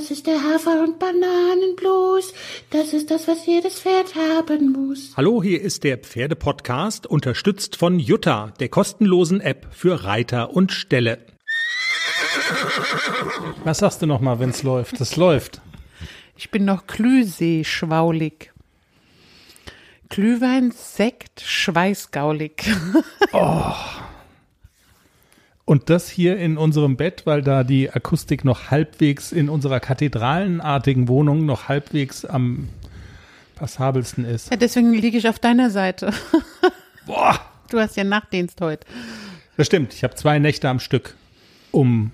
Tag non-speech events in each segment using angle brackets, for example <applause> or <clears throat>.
Das ist der Hafer- und Bananenblues. Das ist das, was jedes Pferd haben muss. Hallo, hier ist der Pferdepodcast, unterstützt von Jutta, der kostenlosen App für Reiter und Ställe. Was sagst du noch mal, wenn's läuft? Das läuft. Ich bin noch Glühsee-schwaulig. Glühwein, Sekt, schweißgaulig. Und das hier in unserem Bett, weil da die Akustik noch halbwegs in unserer kathedralenartigen Wohnung noch halbwegs am passabelsten ist. Ja, deswegen liege ich auf deiner Seite. <laughs> Boah. Du hast ja Nachtdienst heute. Das stimmt. Ich habe zwei Nächte am Stück, um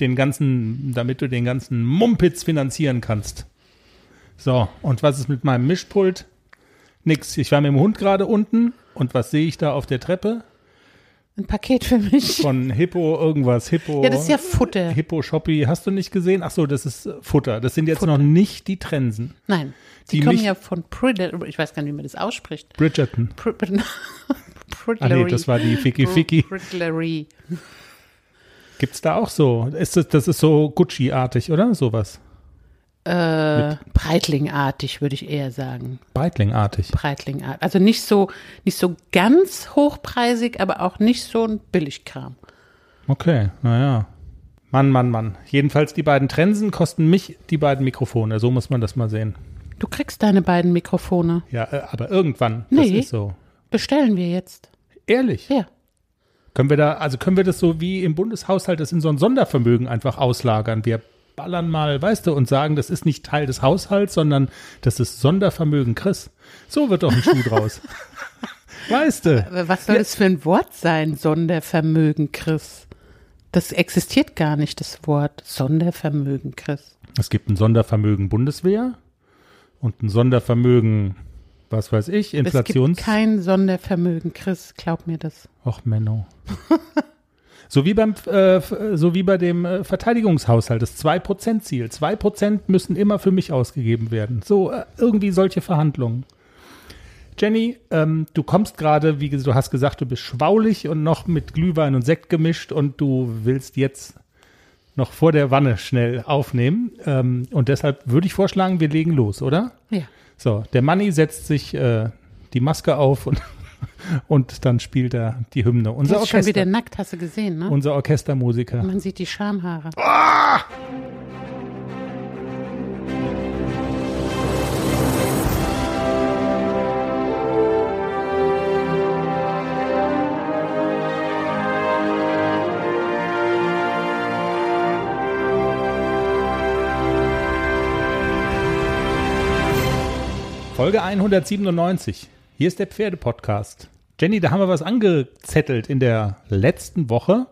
den ganzen, damit du den ganzen Mumpitz finanzieren kannst. So, und was ist mit meinem Mischpult? Nix. Ich war mit dem Hund gerade unten und was sehe ich da auf der Treppe? Ein Paket für mich. Von Hippo irgendwas. Hippo. Ja, das ist ja Futter. Hippo Shoppy. Hast du nicht gesehen? Ach so, das ist Futter. Das sind jetzt noch nicht die Trensen. Nein, die, Die kommen ja von Prid ich weiß gar nicht, wie man das ausspricht. Bridgerton. Pr <laughs> Ah nee, das war die Ficky Ficky. Pridlery. Gibt's da auch so? Ist das, das ist so Gucci-artig, oder? Sowas. Äh, Breitlingartig, würde ich eher sagen. Breitling-artig. Breitlingartig. Also nicht so, nicht so ganz hochpreisig, aber auch nicht so ein Billigkram. Okay, naja. Mann, Mann, Mann. Jedenfalls die beiden Trensen kosten mich die beiden Mikrofone. So muss man das mal sehen. Du kriegst deine beiden Mikrofone. Ja, äh, aber irgendwann. Das Nee. ist so. Bestellen wir jetzt. Ehrlich. Ja. Können wir da, also können wir das so wie im Bundeshaushalt das in so ein Sondervermögen einfach auslagern? Wir ballern mal, weißt du, und sagen, das ist nicht Teil des Haushalts, sondern das ist Sondervermögen Chris. So wird doch ein Schuh draus. <laughs> Weißt du? Aber was soll das für ein Wort sein, Sondervermögen, Chris? Das existiert gar nicht, das Wort Sondervermögen, Chris. Es gibt ein Sondervermögen Bundeswehr und ein Sondervermögen, was weiß ich, Inflations. Es gibt kein Sondervermögen, Chris, glaub mir das. Och, Menno. <laughs> so wie beim, äh, f- so wie bei dem äh, Verteidigungshaushalt, das 2%-Ziel. 2% müssen immer für mich ausgegeben werden. So, äh, irgendwie solche Verhandlungen. Jenny, ähm, du kommst gerade, wie du hast gesagt, du bist schwaulig und noch mit Glühwein und Sekt gemischt und du willst jetzt noch vor der Wanne schnell aufnehmen. Ähm, und deshalb würde ich vorschlagen, wir legen los, oder? Ja. So, der Manni setzt sich äh, die Maske auf und, und dann spielt er die Hymne. Unser Der ist schon wieder Orchester, nackt, hast du gesehen, ne? unser Orchestermusiker. Man sieht die Schamhaare. Folge 197. Hier ist der Pferdepodcast. Jenny, da haben wir was angezettelt in der letzten Woche.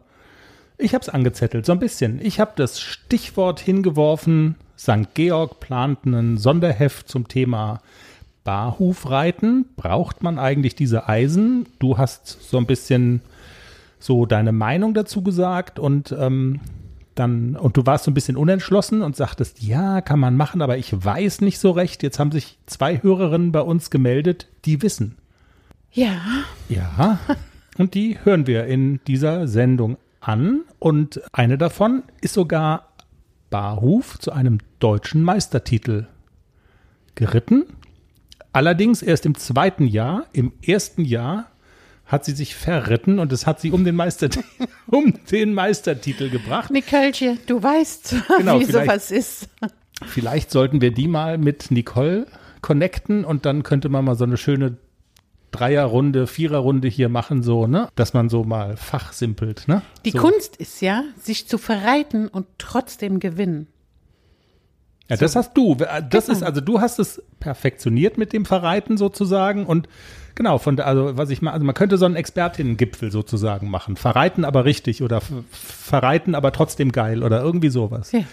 Ich habe es angezettelt, so ein bisschen. Ich habe das Stichwort hingeworfen. St. Georg plant einen Sonderheft zum Thema Barhufreiten. Braucht man eigentlich diese Eisen? Du hast so ein bisschen so deine Meinung dazu gesagt und ähm, dann, und du warst so ein bisschen unentschlossen und sagtest, ja, kann man machen, aber ich weiß nicht so recht. Jetzt haben sich zwei Hörerinnen bei uns gemeldet, die wissen. Ja, Ja, und die hören wir in dieser Sendung an. Und eine davon ist sogar Barhuf zu einem deutschen Meistertitel geritten. Allerdings erst im zweiten Jahr. Im ersten Jahr hat sie sich verritten und es hat sie um den, Meister, <laughs> um den Meistertitel gebracht. Nicolche, du weißt, <laughs> Genau, wie sowas ist. Vielleicht sollten wir die mal mit Nicole connecten und dann könnte man mal so eine schöne Dreierrunde, Viererrunde hier machen, so, ne? Dass man so mal fachsimpelt, ne? Die so. Kunst ist ja, sich zu verreiten und trotzdem gewinnen. Ja, das hast du. Das ist, also du hast es perfektioniert mit dem Verreiten sozusagen und genau, von also was ich mal, also man könnte so einen Expertinnen-Gipfel sozusagen machen. Verreiten aber richtig oder verreiten aber trotzdem geil oder irgendwie sowas. Ja.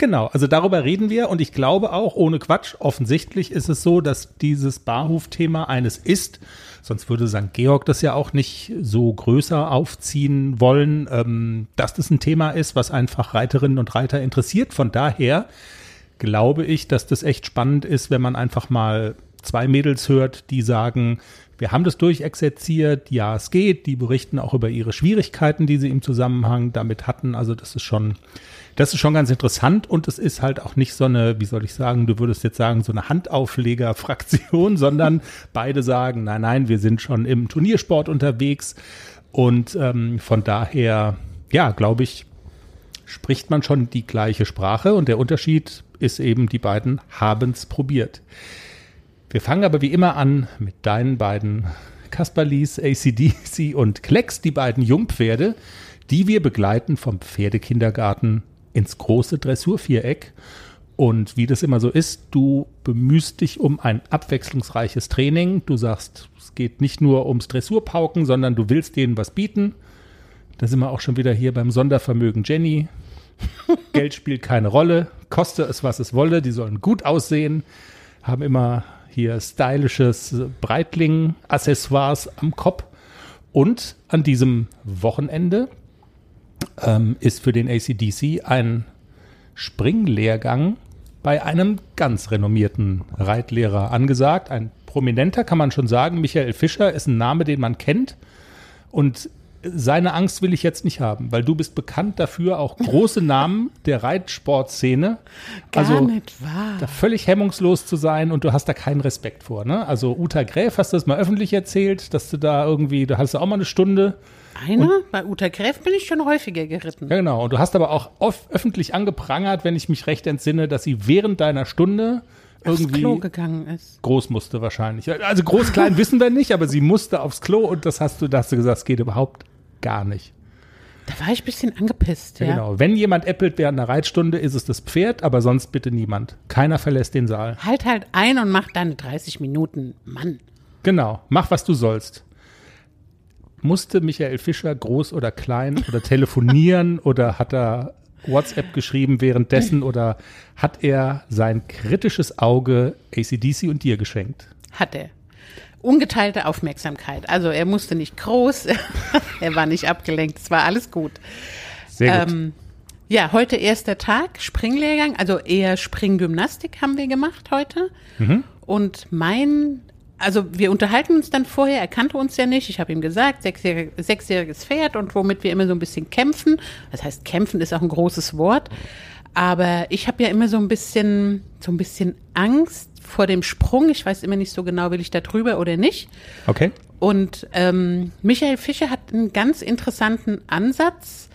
Genau, also darüber reden wir und ich glaube auch, ohne Quatsch, offensichtlich ist es so, dass dieses Barhuf-Thema eines ist, sonst würde St. Georg das ja auch nicht so größer aufziehen wollen, ähm, dass das ein Thema ist, was einfach Reiterinnen und Reiter interessiert. Von daher glaube ich, dass das echt spannend ist, wenn man einfach mal zwei Mädels hört, die sagen, wir haben das durchexerziert, ja, es geht, die berichten auch über ihre Schwierigkeiten, die sie im Zusammenhang damit hatten. Also das ist schon Das ist schon ganz interessant. Und es ist halt auch nicht so eine, wie soll ich sagen, du würdest jetzt sagen, so eine Handaufleger-Fraktion, <laughs> sondern beide sagen, nein, nein, wir sind schon im Turniersport unterwegs. Und ähm, von daher, ja, glaube ich, spricht man schon die gleiche Sprache. Und der Unterschied ist eben, die beiden haben es probiert. Wir fangen aber wie immer an mit deinen beiden Kasperlis, ACDC und Klecks, die beiden Jungpferde, die wir begleiten vom Pferdekindergarten ins große Dressurviereck. Und wie das immer so ist, du bemühst dich um ein abwechslungsreiches Training. Du sagst, es geht nicht nur ums Dressurpauken, sondern du willst denen was bieten. Da sind wir auch schon wieder hier beim Sondervermögen Jenny. <laughs> Geld spielt keine Rolle, koste es, was es wolle. Die sollen gut aussehen, haben immer hier stylisches Breitling-Accessoires am Kopf. Und an diesem Wochenende ähm, ist für den ACDC ein Springlehrgang bei einem ganz renommierten Reitlehrer angesagt. Ein prominenter, kann man schon sagen. Michael Fischer ist ein Name, den man kennt. Und seine Angst will ich jetzt nicht haben, weil du bist bekannt dafür, auch große Namen der Reitsportszene. Gar also, nicht wahr. Da völlig hemmungslos zu sein und du hast da keinen Respekt vor. Ne? Also Uta Gräf hast du das mal öffentlich erzählt, dass du da irgendwie, da hast du auch mal eine Stunde. Einer? Bei Uta Gräf bin ich schon häufiger geritten. Ja, genau. Und du hast aber auch oft öffentlich angeprangert, wenn ich mich recht entsinne, dass sie während deiner Stunde Aufs irgendwie Klo gegangen ist. groß musste wahrscheinlich. Also groß, klein wissen wir nicht, aber sie musste aufs Klo und das hast du, da hast du gesagt, es geht überhaupt gar nicht. Da war ich ein bisschen angepisst, ja. Ja. Genau. Wenn jemand äppelt während einer Reitstunde, ist es das Pferd, aber sonst bitte niemand. Keiner verlässt den Saal. Halt halt ein und mach deine 30 Minuten. Mann. Genau. Mach, was du sollst. Musste Michael Fischer groß oder klein oder <laughs> telefonieren oder hat er WhatsApp geschrieben währenddessen oder hat er sein kritisches Auge ACDC und dir geschenkt? Hat er. Ungeteilte Aufmerksamkeit. Also er musste nicht groß, <laughs> er war nicht abgelenkt, es war alles gut. Sehr gut. Ähm, ja, heute erster Tag, Springlehrgang, also eher Springgymnastik haben wir gemacht heute. Und mein, also wir unterhalten uns dann vorher, er kannte uns ja nicht, ich habe ihm gesagt, sechsjährig, sechsjähriges Pferd und womit wir immer so ein bisschen kämpfen. Das heißt, kämpfen ist auch ein großes Wort. Aber ich habe ja immer so ein bisschen, so ein bisschen Angst vor dem Sprung. Ich weiß immer nicht so genau, will ich da drüber oder nicht. Okay. Und ähm, Michael Fischer hat einen ganz interessanten Ansatz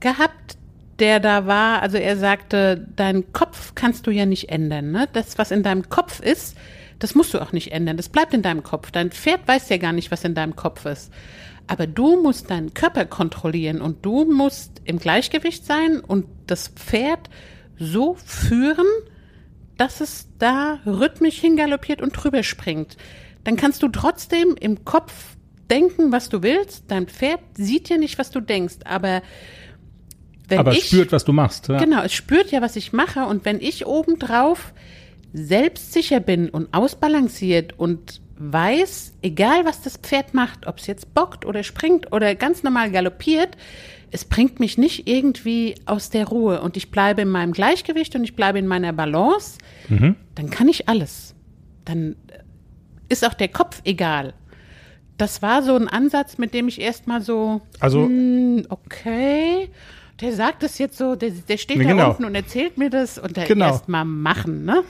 gehabt, der da war. Also er sagte, deinen Kopf kannst du ja nicht ändern. Ne? Das, was in deinem Kopf ist, das musst du auch nicht ändern. Das bleibt in deinem Kopf. Dein Pferd weiß ja gar nicht, was in deinem Kopf ist. Aber du musst deinen Körper kontrollieren und du musst im Gleichgewicht sein und das Pferd so führen, dass es da rhythmisch hingaloppiert und drüber springt. Dann kannst du trotzdem im Kopf denken, was du willst. Dein Pferd sieht ja nicht, was du denkst, aber wenn aber es ich, spürt, was du machst. Ja. Genau, es spürt ja, was ich mache. Und wenn ich obendrauf selbstsicher bin und ausbalanciert und weiß, egal was das Pferd macht, ob es jetzt bockt oder springt oder ganz normal galoppiert, es bringt mich nicht irgendwie aus der Ruhe und ich bleibe in meinem Gleichgewicht und ich bleibe in meiner Balance, dann kann ich alles. Dann ist auch der Kopf egal. Das war so ein Ansatz, mit dem ich erstmal so, Also- hm, okay, der sagt das jetzt so, der, der steht da Genau. unten und erzählt mir das und der Genau. erstmal machen, ne?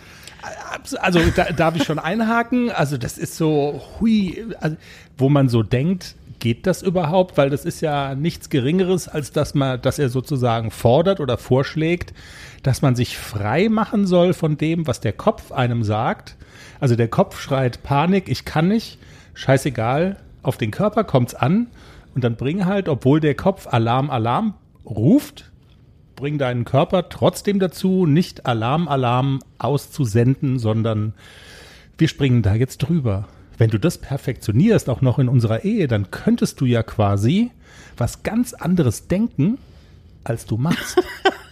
Also da, darf ich schon einhaken? Also das ist so, hui, also, wo man so denkt, geht das überhaupt? Weil das ist ja nichts Geringeres, als dass man, dass er sozusagen fordert oder vorschlägt, dass man sich frei machen soll von dem, was der Kopf einem sagt. Also der Kopf schreit Panik, ich kann nicht, scheißegal, auf den Körper kommt's an und dann bring halt, obwohl der Kopf Alarm, Alarm ruft, bring deinen Körper trotzdem dazu, nicht Alarm, Alarm auszusenden, sondern wir springen da jetzt drüber. Wenn du das perfektionierst, auch noch in unserer Ehe, dann könntest du ja quasi was ganz anderes denken, als du machst.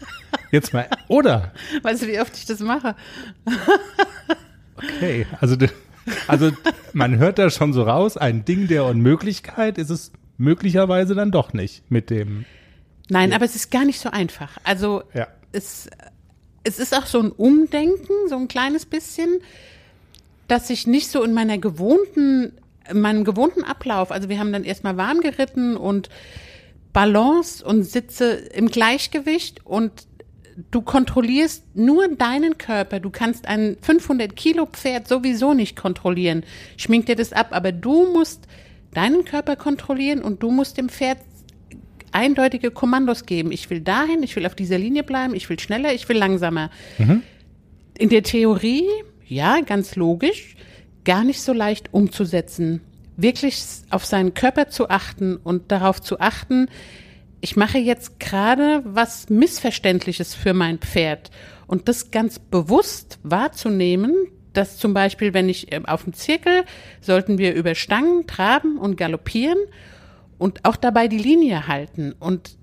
<laughs> Jetzt mal, oder? Weißt du, wie oft ich das mache? <laughs> Okay, also, also man hört da schon so raus, ein Ding der Unmöglichkeit ist es möglicherweise dann doch nicht mit dem. Nein, aber es ist gar nicht so einfach. Also Ja. es, es ist auch so ein Umdenken, so ein kleines bisschen, dass ich nicht so in meiner gewohnten, in meinem gewohnten Ablauf, also wir haben dann erstmal warm geritten und Balance und sitze im Gleichgewicht und du kontrollierst nur deinen Körper. Du kannst ein 500 Kilo Pferd sowieso nicht kontrollieren. Schminkt dir das ab, aber du musst deinen Körper kontrollieren und du musst dem Pferd eindeutige Kommandos geben. Ich will dahin, ich will auf dieser Linie bleiben, ich will schneller, ich will langsamer. Mhm. In der Theorie, ja, ganz logisch, gar nicht so leicht umzusetzen. Wirklich auf seinen Körper zu achten und darauf zu achten, ich mache jetzt gerade was Missverständliches für mein Pferd. Und das ganz bewusst wahrzunehmen, dass zum Beispiel, wenn ich äh, auf dem Zirkel, sollten wir über Stangen traben und galoppieren und auch dabei die Linie halten. Und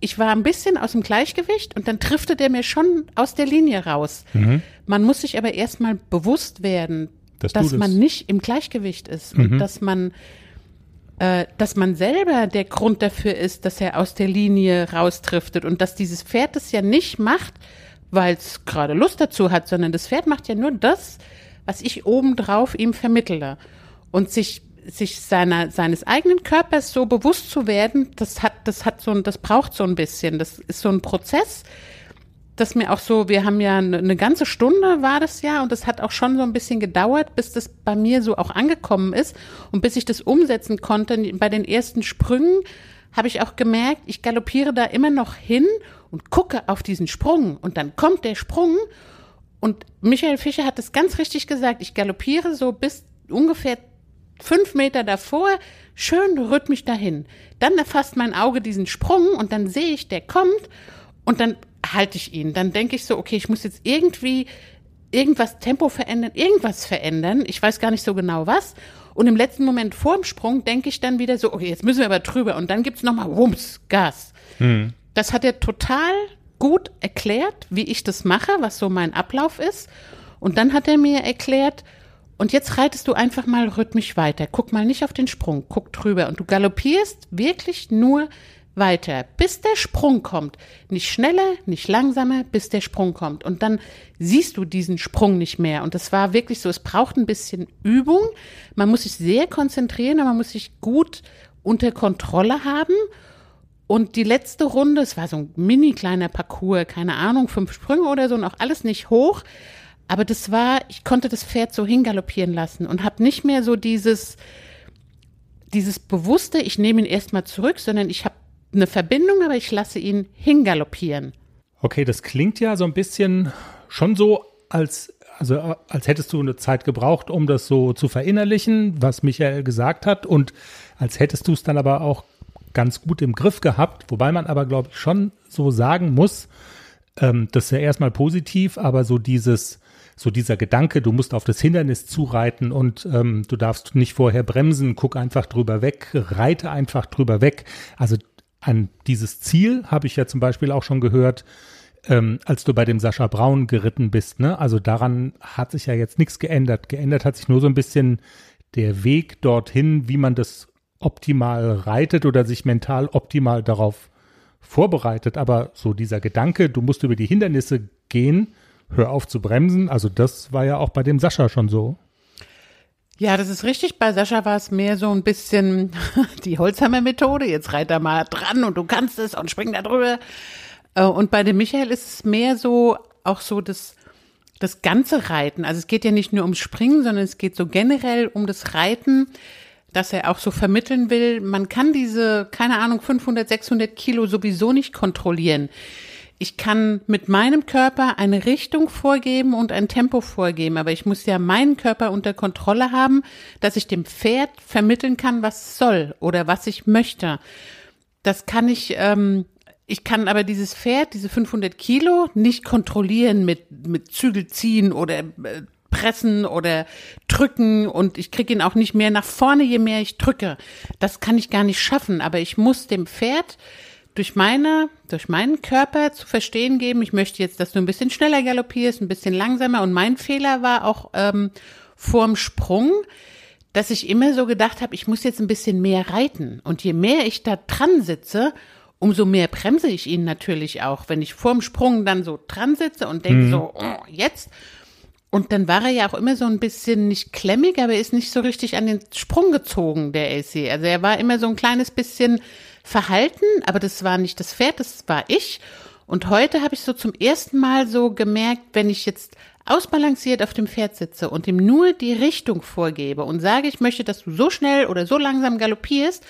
ich war ein bisschen aus dem Gleichgewicht und dann triffte der mir schon aus der Linie raus. Mhm. Man muss sich aber erstmal bewusst werden, dass, dass man nicht im Gleichgewicht ist mhm. und dass man äh, dass man selber der Grund dafür ist, dass er aus der Linie raustriftet und dass dieses Pferd es ja nicht macht, weil es gerade Lust dazu hat, sondern das Pferd macht ja nur das, was ich obendrauf ihm vermittle. Und sich sich seiner, seines eigenen Körpers so bewusst zu werden, das hat, das hat so ein, das braucht so ein bisschen. Das ist so ein Prozess, das mir auch so, wir haben ja eine, eine ganze Stunde war das ja und das hat auch schon so ein bisschen gedauert, bis das bei mir so auch angekommen ist und bis ich das umsetzen konnte. Bei den ersten Sprüngen habe ich auch gemerkt, ich galoppiere da immer noch hin und gucke auf diesen Sprung und dann kommt der Sprung und Michael Fischer hat es ganz richtig gesagt, ich galoppiere so bis ungefähr fünf Meter davor, schön rhythmisch dahin. Dann erfasst mein Auge diesen Sprung und dann sehe ich, der kommt und dann halte ich ihn. Dann denke ich so, okay, ich muss jetzt irgendwie irgendwas Tempo verändern, irgendwas verändern. Ich weiß gar nicht so genau was. Und im letzten Moment vor dem Sprung denke ich dann wieder so, okay, jetzt müssen wir aber drüber. Und dann gibt's nochmal Wumms, Gas. Hm. Das hat er total gut erklärt, wie ich das mache, was so mein Ablauf ist. Und dann hat er mir erklärt, und jetzt reitest du einfach mal rhythmisch weiter. Guck mal nicht auf den Sprung, guck drüber. Und du galoppierst wirklich nur weiter, bis der Sprung kommt. Nicht schneller, nicht langsamer, bis der Sprung kommt. Und dann siehst du diesen Sprung nicht mehr. Und das war wirklich so, es braucht ein bisschen Übung. Man muss sich sehr konzentrieren, aber man muss sich gut unter Kontrolle haben. Und die letzte Runde, es war so ein mini kleiner Parcours, keine Ahnung, fünf Sprünge oder so und auch alles nicht hoch. Aber das war, ich konnte das Pferd so hingaloppieren lassen und habe nicht mehr so dieses, dieses bewusste, ich nehme ihn erstmal zurück, sondern ich habe eine Verbindung, aber ich lasse ihn hingaloppieren. Okay, das klingt ja so ein bisschen schon so, als, also, als hättest du eine Zeit gebraucht, um das so zu verinnerlichen, was Michael gesagt hat, und als hättest du es dann aber auch ganz gut im Griff gehabt, wobei man aber, glaube ich, schon so sagen muss, ähm, das ist ja erstmal positiv, aber so dieses, so dieser Gedanke, du musst auf das Hindernis zureiten und ähm, du darfst nicht vorher bremsen, guck einfach drüber weg, reite einfach drüber weg. Also an dieses Ziel habe ich ja zum Beispiel auch schon gehört, ähm, als du bei dem Sascha Braun geritten bist. Ne? Also daran hat sich ja jetzt nichts geändert. Geändert hat sich nur so ein bisschen der Weg dorthin, wie man das optimal reitet oder sich mental optimal darauf vorbereitet. Aber so dieser Gedanke, du musst über die Hindernisse gehen, hör auf zu bremsen, also das war ja auch bei dem Sascha schon so. Ja, das ist richtig. Bei Sascha war es mehr so ein bisschen <laughs> die Holzhammer-Methode. Jetzt reit da mal dran und du kannst es und spring da drüber. Äh, und bei dem Michael ist es mehr so, auch so das, das ganze Reiten. Also es geht ja nicht nur ums Springen, sondern es geht so generell um das Reiten, dass er auch so vermitteln will. Man kann diese, keine Ahnung, 500, 600 Kilo sowieso nicht kontrollieren ich kann mit meinem Körper eine Richtung vorgeben und ein Tempo vorgeben, aber ich muss ja meinen Körper unter Kontrolle haben, dass ich dem Pferd vermitteln kann, was soll oder was ich möchte. Das kann ich, ähm, ich kann aber dieses Pferd, diese 500 Kilo, nicht kontrollieren mit, mit Zügel ziehen oder äh, pressen oder drücken und ich kriege ihn auch nicht mehr nach vorne, je mehr ich drücke. Das kann ich gar nicht schaffen, aber ich muss dem Pferd durch meine, durch meinen Körper zu verstehen geben, ich möchte jetzt, dass du ein bisschen schneller galoppierst, ein bisschen langsamer. Und mein Fehler war auch ähm, vorm Sprung, dass ich immer so gedacht habe, ich muss jetzt ein bisschen mehr reiten. Und je mehr ich da dran sitze, umso mehr bremse ich ihn natürlich auch. Wenn ich vorm Sprung dann so dran sitze und denke mhm. so, oh, jetzt. Und dann war er ja auch immer so ein bisschen nicht klemmig, aber ist nicht so richtig an den Sprung gezogen, der AC. Also er war immer so ein kleines bisschen verhalten, aber das war nicht das Pferd, das war ich. Und heute habe ich so zum ersten Mal so gemerkt, wenn ich jetzt ausbalanciert auf dem Pferd sitze und ihm nur die Richtung vorgebe und sage, ich möchte, dass du so schnell oder so langsam galoppierst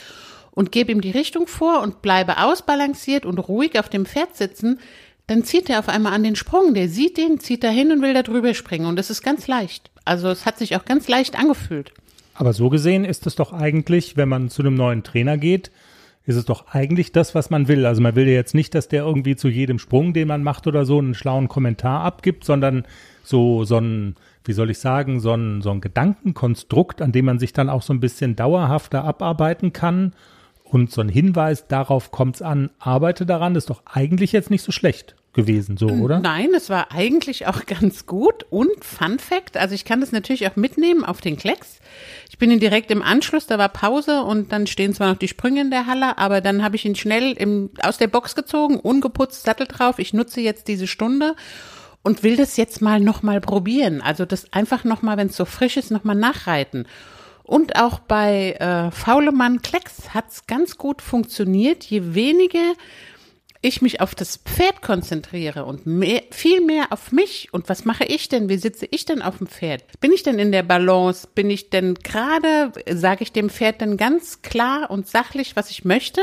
und gebe ihm die Richtung vor und bleibe ausbalanciert und ruhig auf dem Pferd sitzen, dann zieht er auf einmal an den Sprung. Der sieht den, zieht dahin und will da drüber springen. Und das ist ganz leicht. Also es hat sich auch ganz leicht angefühlt. Aber so gesehen ist es doch eigentlich, wenn man zu einem neuen Trainer geht, ist es doch eigentlich das, was man will. Also man will ja jetzt nicht, dass der irgendwie zu jedem Sprung, den man macht oder so, einen schlauen Kommentar abgibt, sondern so, so ein, wie soll ich sagen, so ein, so ein Gedankenkonstrukt, an dem man sich dann auch so ein bisschen dauerhafter abarbeiten kann. Und so ein Hinweis, darauf kommt es an, arbeite daran, ist doch eigentlich jetzt nicht so schlecht gewesen, so, oder? Nein, es war eigentlich auch <laughs> ganz gut. Und Fun Fact, also ich kann das natürlich auch mitnehmen auf den Klecks. Ich bin ihn direkt im Anschluss, da war Pause und dann stehen zwar noch die Sprünge in der Halle, aber dann habe ich ihn schnell im, aus der Box gezogen, ungeputzt, Sattel drauf. Ich nutze jetzt diese Stunde und will das jetzt mal nochmal probieren. Also das einfach nochmal, wenn es so frisch ist, nochmal nachreiten. Und auch bei äh, Faulemann Klecks hat's ganz gut funktioniert. Je weniger ich mich auf das Pferd konzentriere und mehr, viel mehr auf mich und was mache ich denn? Wie sitze ich denn auf dem Pferd? Bin ich denn in der Balance? Bin ich denn gerade, sage ich dem Pferd denn ganz klar und sachlich, was ich möchte?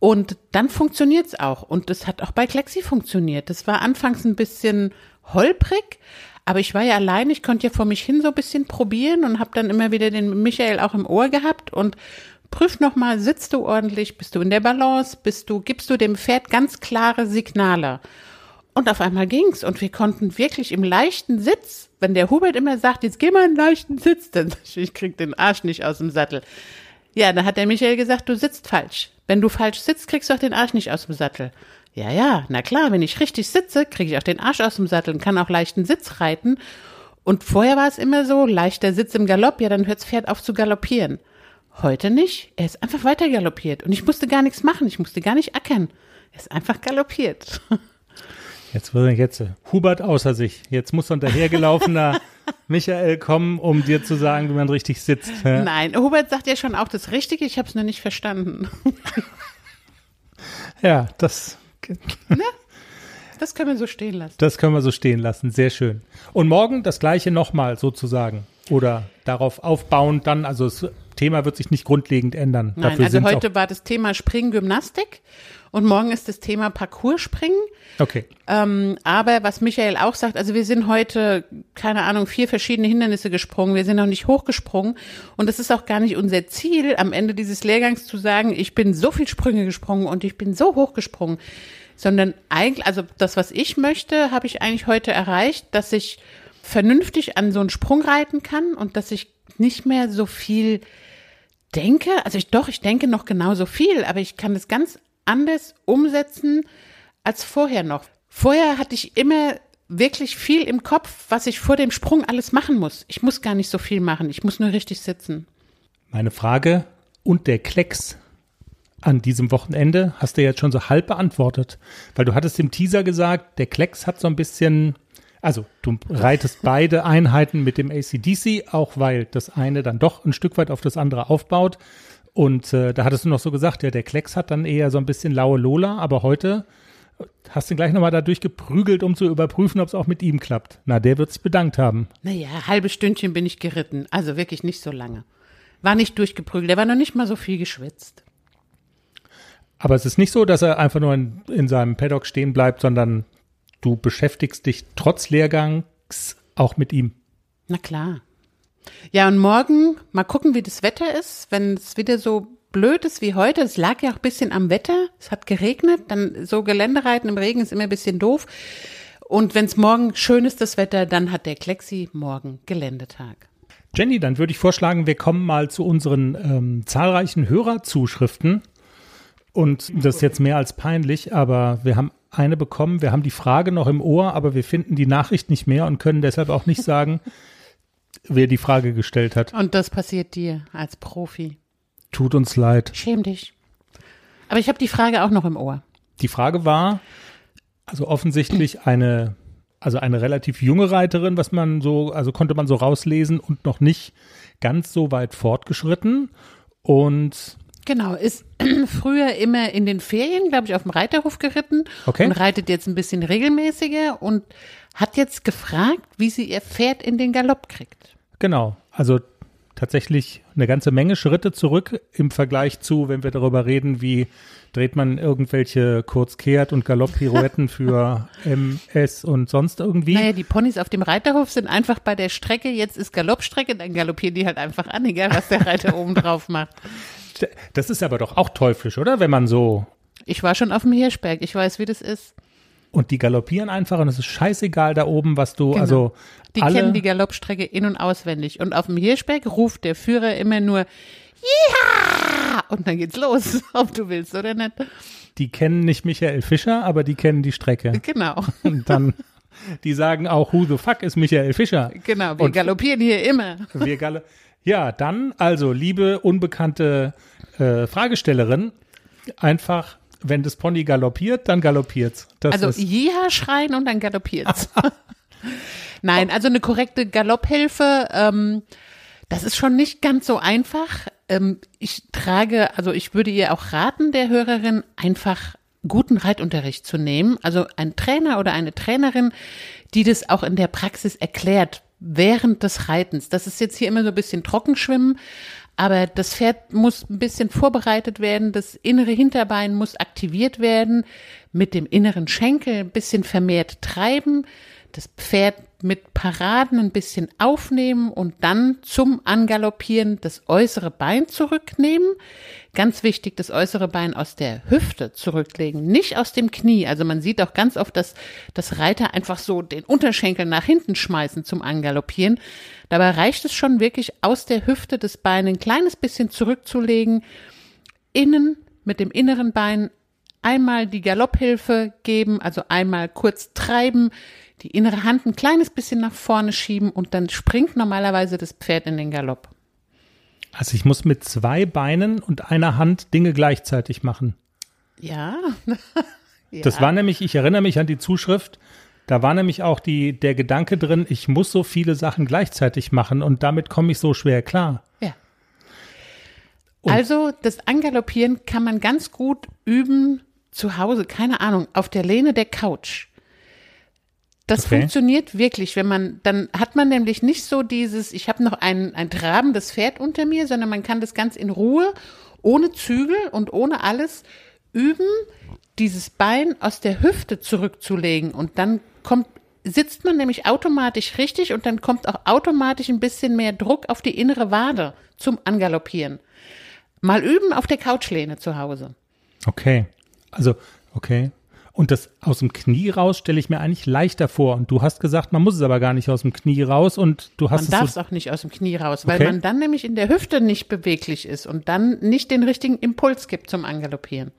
Und dann funktioniert's auch. Und das hat auch bei Klexi funktioniert. Das war anfangs ein bisschen holprig, aber ich war ja allein, ich konnte ja vor mich hin so ein bisschen probieren und habe dann immer wieder den Michael auch im Ohr gehabt und prüf nochmal, sitzt du ordentlich, bist du in der Balance, bist du, gibst du dem Pferd ganz klare Signale. Und auf einmal ging's und wir konnten wirklich im leichten Sitz, wenn der Hubert immer sagt, jetzt geh mal in den leichten Sitz, dann ich krieg den Arsch nicht aus dem Sattel. Ja, dann hat der Michael gesagt, du sitzt falsch. Wenn du falsch sitzt, kriegst du auch den Arsch nicht aus dem Sattel. Ja, ja, na klar, wenn ich richtig sitze, kriege ich auch den Arsch aus dem Sattel und kann auch leichten Sitz reiten. Und vorher war es immer so, leichter Sitz im Galopp, ja, dann hört das Pferd auf zu galoppieren. Heute nicht. Er ist einfach weiter galoppiert. Und ich musste gar nichts machen. Ich musste gar nicht ackern. Er ist einfach galoppiert. <laughs> Jetzt wird jetzt Hubert außer sich. Jetzt muss ein dahergelaufener <laughs> Michael kommen, um dir zu sagen, wie man richtig sitzt. Nein, Hubert sagt ja schon auch das Richtige. Ich habe es nur nicht verstanden. <laughs> ja, das. Ne? Das können wir so stehen lassen. Das können wir so stehen lassen. Sehr schön. Und morgen das Gleiche nochmal sozusagen. Oder darauf aufbauend dann, also das Thema wird sich nicht grundlegend ändern. Nein, Dafür also heute war das Thema Springen, Gymnastik und morgen ist das Thema Parcourspringen. Okay. Ähm, aber was Michael auch sagt, also wir sind heute, keine Ahnung, vier verschiedene Hindernisse gesprungen. Wir sind noch nicht hochgesprungen. Und es ist auch gar nicht unser Ziel, am Ende dieses Lehrgangs zu sagen, ich bin so viel Sprünge gesprungen und ich bin so hochgesprungen. Sondern eigentlich, also das, was ich möchte, habe ich eigentlich heute erreicht, dass ich vernünftig an so einen Sprung reiten kann und dass ich nicht mehr so viel denke. Also ich doch, ich denke noch genauso viel, aber ich kann es ganz anders umsetzen als vorher noch. Vorher hatte ich immer wirklich viel im Kopf, was ich vor dem Sprung alles machen muss. Ich muss gar nicht so viel machen, ich muss nur richtig sitzen. Meine Frage und der Klecks an diesem Wochenende hast du jetzt schon so halb beantwortet, weil du hattest im Teaser gesagt, der Klecks hat so ein bisschen also du reitest beide Einheiten mit dem ACDC, auch weil das eine dann doch ein Stück weit auf das andere aufbaut. Und äh, da hattest du noch so gesagt, ja, der Klecks hat dann eher so ein bisschen laue Lola, aber heute hast du gleich nochmal da durchgeprügelt, um zu überprüfen, ob es auch mit ihm klappt. Na, der wird sich bedankt haben. Naja, halbe Stündchen bin ich geritten. Also wirklich nicht so lange. War nicht durchgeprügelt, der war noch nicht mal so viel geschwitzt. Aber es ist nicht so, dass er einfach nur in, in seinem Paddock stehen bleibt, sondern du beschäftigst dich trotz Lehrgangs auch mit ihm. Na klar. Ja, und morgen mal gucken, wie das Wetter ist. Wenn es wieder so blöd ist wie heute, es lag ja auch ein bisschen am Wetter, es hat geregnet, dann so Geländereiten im Regen ist immer ein bisschen doof. Und wenn es morgen schön ist, das Wetter, dann hat der Klexi morgen Geländetag. Jenny, dann würde ich vorschlagen, wir kommen mal zu unseren ähm, zahlreichen Hörerzuschriften. Und das ist jetzt mehr als peinlich, aber wir haben eine bekommen. Wir haben die Frage noch im Ohr, aber wir finden die Nachricht nicht mehr und können deshalb auch nicht sagen, <laughs> wer die Frage gestellt hat. Und das passiert dir als Profi. Tut uns leid. Schäm dich. Aber ich habe die Frage auch noch im Ohr. Die Frage war, also offensichtlich eine, also eine relativ junge Reiterin, was man so, also konnte man so rauslesen und noch nicht ganz so weit fortgeschritten. Und Genau, ist <clears throat> früher immer in den Ferien, glaube ich, auf dem Reiterhof geritten Okay. und reitet jetzt ein bisschen regelmäßiger und hat jetzt gefragt, wie sie ihr Pferd in den Galopp kriegt. Genau. Also tatsächlich eine ganze Menge Schritte zurück im Vergleich zu, wenn wir darüber reden, wie dreht man irgendwelche Kurzkehrt- und Galopp-Pirouetten <laughs> für MS und sonst irgendwie. Naja, die Ponys auf dem Reiterhof sind einfach bei der Strecke, jetzt ist Galoppstrecke, dann galoppieren die halt einfach an, egal was der Reiter <laughs> oben drauf macht. Das ist aber doch auch teuflisch, oder? Wenn man so Ich war schon auf dem Hirschberg, ich weiß, wie das ist. und die galoppieren einfach und es ist scheißegal da oben, was du, Genau. also Die kennen die Galoppstrecke in- und auswendig. Und auf dem Hirschberg ruft der Führer immer nur, ja! Und dann geht's los, <laughs> ob du willst oder nicht. die kennen nicht Michael Fischer, aber die kennen die Strecke. Genau, <laughs> Und dann, die sagen auch, who the fuck ist Michael Fischer? genau. Wir Und- galoppieren hier immer. Wir galle ja, dann, also, liebe unbekannte äh, Fragestellerin, einfach, wenn das Pony galoppiert, dann galoppiert's. Das Also Jiha schreien und dann galoppiert's. <laughs> Nein, also eine korrekte Galopphilfe, ähm, das ist schon nicht ganz so einfach. Ähm, ich trage, also ich würde ihr auch raten, der Hörerin, einfach guten Reitunterricht zu nehmen. Also ein Trainer oder eine Trainerin, die das auch in der Praxis erklärt während des Reitens. Das ist jetzt hier immer so ein bisschen Trockenschwimmen, aber das Pferd muss ein bisschen vorbereitet werden, das innere Hinterbein muss aktiviert werden, mit dem inneren Schenkel ein bisschen vermehrt treiben, das Pferd mit Paraden ein bisschen aufnehmen und dann zum Angaloppieren das äußere Bein zurücknehmen. Ganz wichtig, das äußere Bein aus der Hüfte zurücklegen, nicht aus dem Knie. Also man sieht auch ganz oft, dass das Reiter einfach so den Unterschenkel nach hinten schmeißen zum Angaloppieren. Dabei reicht es schon wirklich aus der Hüfte das Bein ein kleines bisschen zurückzulegen, innen mit dem inneren Bein einmal die Galopphilfe geben, also einmal kurz treiben, die innere Hand ein kleines bisschen nach vorne schieben und dann springt normalerweise das Pferd in den Galopp. also ich muss mit zwei Beinen und einer Hand Dinge gleichzeitig machen. Ja. <laughs> ja. Das war nämlich, ich erinnere mich an die Zuschrift, da war nämlich auch die, der Gedanke drin, ich muss so viele Sachen gleichzeitig machen und damit komme ich so schwer klar. Ja. Und- Also das Angaloppieren kann man ganz gut üben zu Hause, keine Ahnung, auf der Lehne der Couch. Das Okay. funktioniert wirklich, wenn man, dann hat man nämlich nicht so dieses, ich habe noch ein, ein trabendes Pferd unter mir, sondern man kann das ganz in Ruhe, ohne Zügel und ohne alles üben, dieses Bein aus der Hüfte zurückzulegen und dann kommt, sitzt man nämlich automatisch richtig und dann kommt auch automatisch ein bisschen mehr Druck auf die innere Wade zum Angaloppieren. Mal üben auf der Couchlehne zu Hause. Okay. Also, okay. Und das aus dem Knie raus stelle ich mir eigentlich leichter vor. Und du hast gesagt, man muss es aber gar nicht aus dem Knie raus und du hast Man darf es so, auch nicht aus dem Knie raus, weil Okay. man dann nämlich in der Hüfte nicht beweglich ist und dann nicht den richtigen Impuls gibt zum Angaloppieren.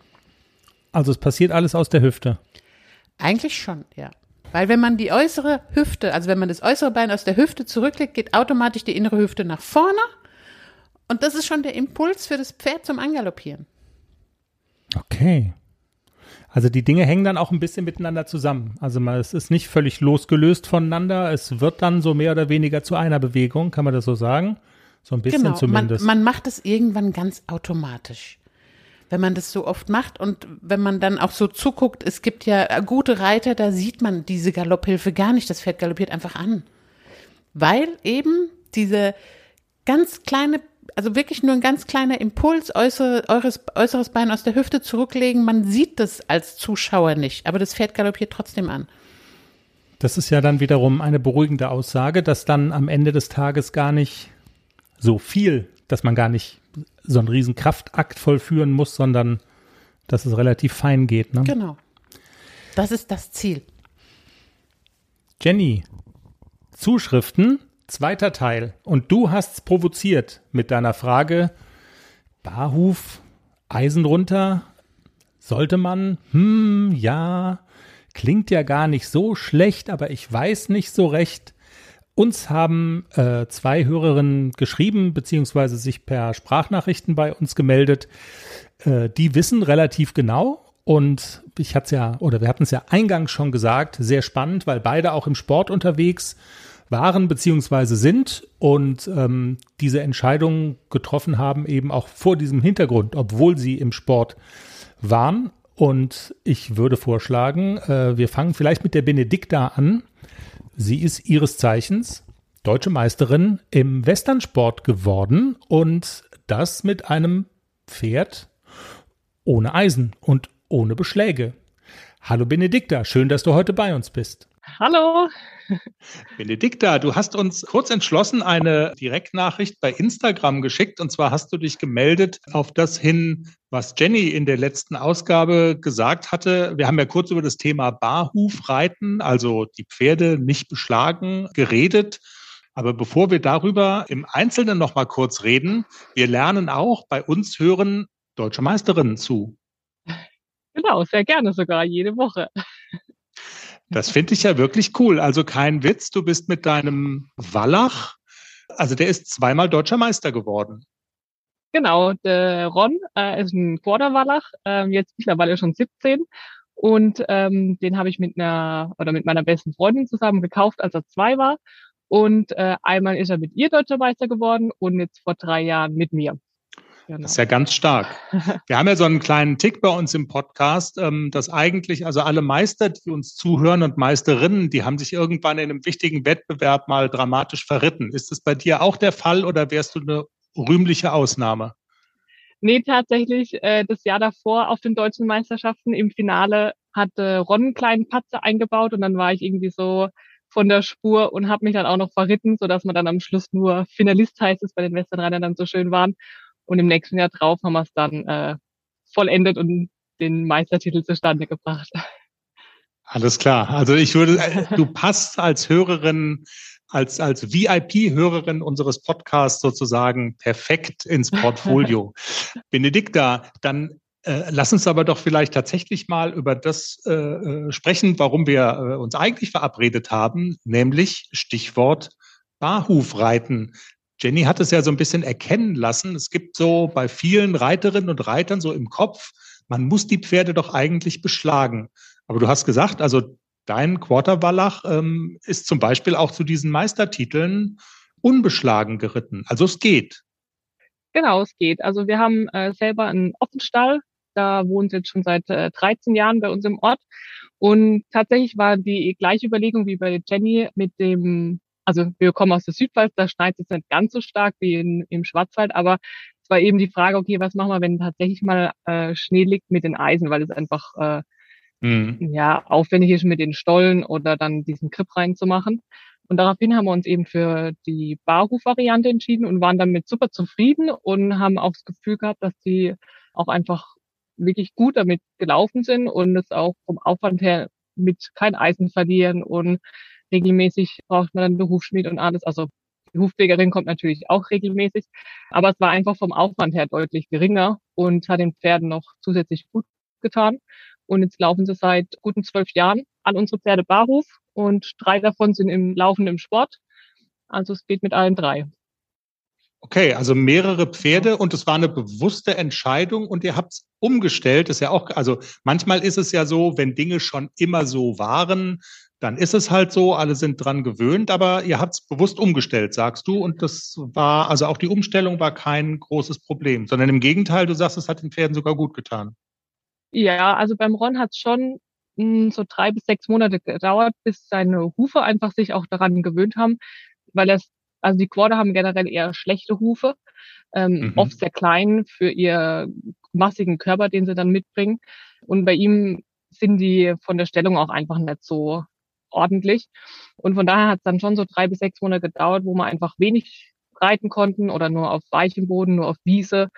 also es passiert alles aus der Hüfte. Eigentlich schon, ja. Weil wenn man die äußere Hüfte, also wenn man das äußere Bein aus der Hüfte zurücklegt, geht automatisch die innere Hüfte nach vorne. Und das ist schon der Impuls für das Pferd zum Angaloppieren. Okay. Also die Dinge hängen dann auch ein bisschen miteinander zusammen. Also man, es ist nicht völlig losgelöst voneinander. Es wird dann so mehr oder weniger zu einer Bewegung, kann man das so sagen? So ein bisschen Genau, man, zumindest. man macht es irgendwann ganz automatisch. Wenn man das so oft macht und wenn man dann auch so zuguckt, es gibt ja gute Reiter, da sieht man diese Galopphilfe gar nicht. Das Pferd galoppiert einfach an. Weil eben diese ganz kleine, also wirklich nur ein ganz kleiner Impuls, äußere, eures, äußeres Bein aus der Hüfte zurücklegen, man sieht das als Zuschauer nicht, aber das Pferd galoppiert trotzdem an. Das ist ja dann wiederum eine beruhigende Aussage, dass dann am Ende des Tages gar nicht so viel, dass man gar nicht so einen riesen Kraftakt vollführen muss, sondern dass es relativ fein geht. Ne? Genau. Das ist das Ziel. Jenny, Zuschriften, zweiter Teil. Und du hast's provoziert mit deiner Frage, Barhuf, Eisen runter, sollte man? Hm, ja, klingt ja gar nicht so schlecht, aber ich weiß nicht so recht. Uns haben äh, zwei Hörerinnen geschrieben, beziehungsweise sich per Sprachnachrichten bei uns gemeldet. Äh, die wissen relativ genau. Und ich hatte es ja, oder wir hatten es ja eingangs schon gesagt, sehr spannend, weil beide auch im Sport unterwegs waren beziehungsweise sind und ähm, diese Entscheidung getroffen haben, eben auch vor diesem Hintergrund, obwohl sie im Sport waren. Und ich würde vorschlagen, äh, wir fangen vielleicht mit der Benedikta an. Sie ist ihres Zeichens deutsche Meisterin im Westernsport geworden und das mit einem Pferd ohne Eisen und ohne Beschläge. Hallo Benedikta, schön, dass du heute bei uns bist. Hallo. <laughs> Benedikta, du hast uns kurz entschlossen eine Direktnachricht bei Instagram geschickt und zwar hast du dich gemeldet auf das hin, was Jenny in der letzten Ausgabe gesagt hatte. Wir haben ja kurz über das Thema Barhufreiten, also die Pferde nicht beschlagen, geredet. Aber bevor wir darüber im Einzelnen noch mal kurz reden, wir lernen auch bei uns hören deutsche Meisterinnen zu. Genau, sehr gerne sogar jede Woche. <laughs> Das finde ich ja wirklich cool. Also kein Witz, du bist mit deinem Wallach, also der ist zweimal deutscher Meister geworden. Genau, der Ron äh, ist ein Quarterwallach, äh, jetzt mittlerweile schon 17. Und ähm, den habe ich mit einer oder mit meiner besten Freundin zusammen gekauft, als er zwei war. Und äh, einmal ist er mit ihr deutscher Meister geworden und jetzt vor drei Jahren mit mir. Genau. Das ist ja ganz stark. <laughs> Wir haben ja so einen kleinen Tick bei uns im Podcast, ähm, dass eigentlich, also alle Meister, die uns zuhören und Meisterinnen, die haben sich irgendwann in einem wichtigen Wettbewerb mal dramatisch verritten. Ist das bei dir auch der Fall oder wärst du eine rühmliche Ausnahme? Nee, tatsächlich, äh, das Jahr davor auf den deutschen Meisterschaften im Finale hatte Ron einen kleinen Patzer eingebaut und dann war ich irgendwie so von der Spur und habe mich dann auch noch verritten, sodass man dann am Schluss nur Finalist heißt es bei den Westernreitern dann so schön waren. Und im nächsten Jahr drauf haben wir es dann äh, vollendet und den Meistertitel zustande gebracht. Alles klar. Also ich würde, äh, du passt als Hörerin, als, als VIP-Hörerin unseres Podcasts sozusagen perfekt ins Portfolio. <laughs> Benedikta, dann äh, lass uns aber doch vielleicht tatsächlich mal über das äh, äh sprechen, warum wir äh, uns eigentlich verabredet haben, nämlich Stichwort Barhufreiten. Jenny hat es ja so ein bisschen erkennen lassen. Es gibt so bei vielen Reiterinnen und Reitern so im Kopf, man muss die Pferde doch eigentlich beschlagen. Aber du hast gesagt, also dein Quarterwallach ähm, ist zum Beispiel auch zu diesen Meistertiteln unbeschlagen geritten. Also es geht. Genau, es geht. Also wir haben äh, selber einen Offenstall. Da sie jetzt schon seit äh, 13 Jahren bei uns im Ort. Und tatsächlich war die gleiche Überlegung wie bei Jenny mit dem also wir kommen aus der Südpfalz, da schneit es nicht ganz so stark wie in, im Schwarzwald, aber es war eben die Frage, okay, was machen wir, wenn tatsächlich mal äh, Schnee liegt mit den Eisen, weil es einfach äh, mhm. ja aufwendig ist, mit den Stollen oder dann diesen Grip reinzumachen. Und daraufhin haben wir uns eben für die Barhuf-Variante entschieden und waren damit super zufrieden und haben auch das Gefühl gehabt, dass die auch einfach wirklich gut damit gelaufen sind und es auch vom Aufwand her mit kein Eisen verlieren und regelmäßig braucht man dann Berufsschmied und alles. Also die Hufpflegerin kommt natürlich auch regelmäßig, aber es war einfach vom Aufwand her deutlich geringer und hat den Pferden noch zusätzlich gut getan. Und jetzt laufen sie seit guten zwölf Jahren an unsere Pferde Barhof und drei davon sind im laufenden Sport. Also es geht mit allen drei. Okay, also mehrere Pferde und es war eine bewusste Entscheidung und ihr habt es umgestellt. Ist ja auch, also manchmal ist es ja so, wenn Dinge schon immer so waren, dann ist es halt so, alle sind dran gewöhnt, aber ihr habt es bewusst umgestellt, sagst du. Und das war, also auch die Umstellung war kein großes Problem, sondern im Gegenteil, du sagst, es hat den Pferden sogar gut getan. Ja, also beim Ron hat es schon mh, hm, so drei bis sechs Monate gedauert, bis seine Hufe einfach sich auch daran gewöhnt haben, weil es, also die Quader haben generell eher schlechte Hufe, ähm, mhm. oft sehr klein für ihr massigen Körper, den sie dann mitbringen. Und bei ihm sind die von der Stellung auch einfach nicht so ordentlich. Und von daher hat es dann schon so drei bis sechs Monate gedauert, wo wir einfach wenig reiten konnten oder nur auf weichem Boden, nur auf Wiese.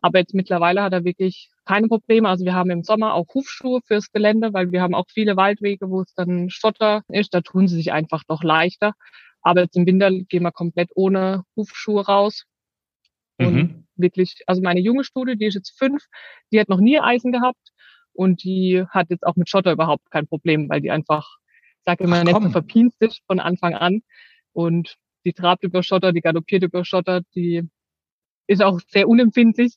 Aber jetzt mittlerweile hat er wirklich keine Probleme. Also wir haben im Sommer auch Hufschuhe fürs Gelände, weil wir haben auch viele Waldwege, wo es dann Schotter ist. Da tun sie sich einfach doch leichter. Aber jetzt im Winter gehen wir komplett ohne Hufschuhe raus. Und mhm. wirklich, also meine junge Studie, die ist jetzt fünf, die hat noch nie Eisen gehabt und die hat jetzt auch mit Schotter überhaupt kein Problem, weil die einfach sage immer, so verpinst ist von Anfang an. Und die trabt über Schotter, die galoppiert über Schotter, die ist auch sehr unempfindlich.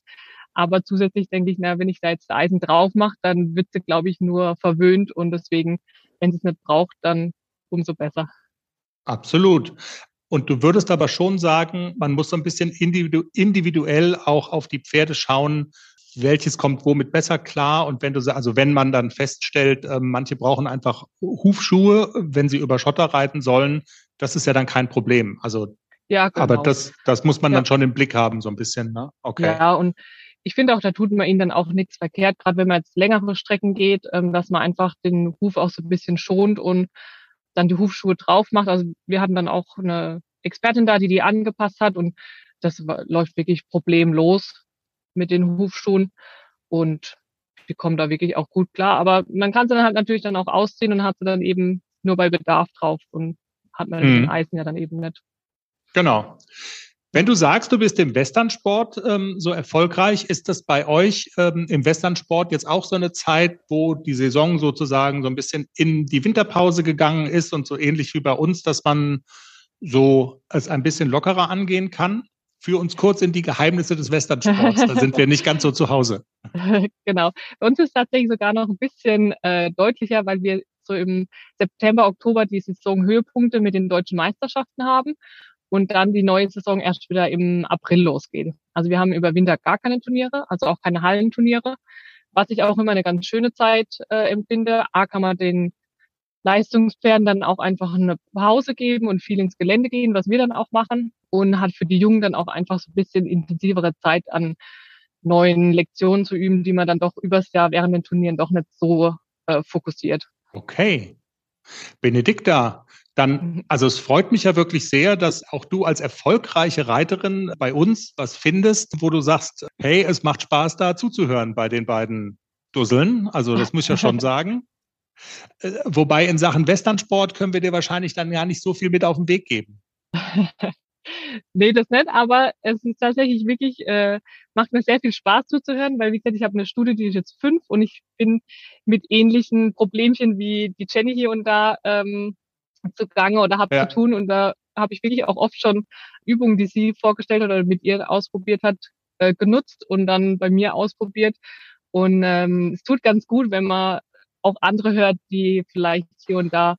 Aber zusätzlich denke ich, na, wenn ich da jetzt Eisen drauf mache, dann wird sie, glaube ich, nur verwöhnt und deswegen, wenn sie es nicht braucht, dann umso besser. Absolut. Und du würdest aber schon sagen, man muss so ein bisschen individu individuell auch auf die Pferde schauen, welches kommt womit besser klar. Und wenn du, also wenn man dann feststellt, äh, manche brauchen einfach Hufschuhe, wenn sie über Schotter reiten sollen, das ist ja dann kein Problem. Also, ja, genau. aber das, das muss man ja. dann schon im Blick haben, so ein bisschen, ne? Okay. Ja, und ich finde auch, da tut man ihnen dann auch nichts verkehrt, gerade wenn man jetzt längere Strecken geht, ähm, dass man einfach den Huf auch so ein bisschen schont und dann die Hufschuhe drauf macht. Also wir hatten dann auch eine Expertin da, die die angepasst hat und das läuft wirklich problemlos mit den Hufschuhen und die kommen da wirklich auch gut klar. Aber man kann sie dann halt natürlich dann auch ausziehen und hat sie dann eben nur bei Bedarf drauf und hat man mhm. den Eisen ja dann eben nicht. Genau. Wenn du sagst, du bist im Westernsport ähm, so erfolgreich, ist das bei euch ähm, im Westernsport jetzt auch so eine Zeit, wo die Saison sozusagen so ein bisschen in die Winterpause gegangen ist und so ähnlich wie bei uns, dass man so es ein bisschen lockerer angehen kann? Führ uns kurz in die Geheimnisse des Westernsports. Da sind wir nicht ganz so zu Hause. <laughs> genau. Bei uns ist tatsächlich sogar noch ein bisschen äh, deutlicher, weil wir so im September, Oktober die Saisonhöhepunkte mit den deutschen Meisterschaften haben und dann die neue Saison erst wieder im April losgeht. Also wir haben über Winter gar keine Turniere, also auch keine Hallenturniere, was ich auch immer eine ganz schöne Zeit äh, empfinde. A kann man den Leistungspferden dann auch einfach eine Pause geben und viel ins Gelände gehen, was wir dann auch machen und hat für die Jungen dann auch einfach so ein bisschen intensivere Zeit an neuen Lektionen zu üben, die man dann doch übers Jahr während den Turnieren doch nicht so äh, fokussiert. Okay. Benedikta, dann, mhm. also es freut mich ja wirklich sehr, dass auch du als erfolgreiche Reiterin bei uns was findest, wo du sagst, hey, es macht Spaß da zuzuhören bei den beiden Dusseln. Also das muss ich ja schon <laughs> sagen. Äh, wobei in Sachen Westernsport können wir dir wahrscheinlich dann ja nicht so viel mit auf den Weg geben. <laughs> nee, das nicht, aber es ist tatsächlich wirklich, äh, macht mir sehr viel Spaß zuzuhören, weil wie gesagt, ich habe eine Studie, die ist jetzt fünf und ich bin mit ähnlichen Problemchen wie die Jenny hier und da ähm, zugange oder habe ja. zu tun. Und da habe ich wirklich auch oft schon Übungen, die sie vorgestellt hat oder mit ihr ausprobiert hat, äh, genutzt und dann bei mir ausprobiert. Und ähm, es tut ganz gut, wenn man auch andere hört, die vielleicht hier und da